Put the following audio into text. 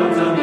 comes on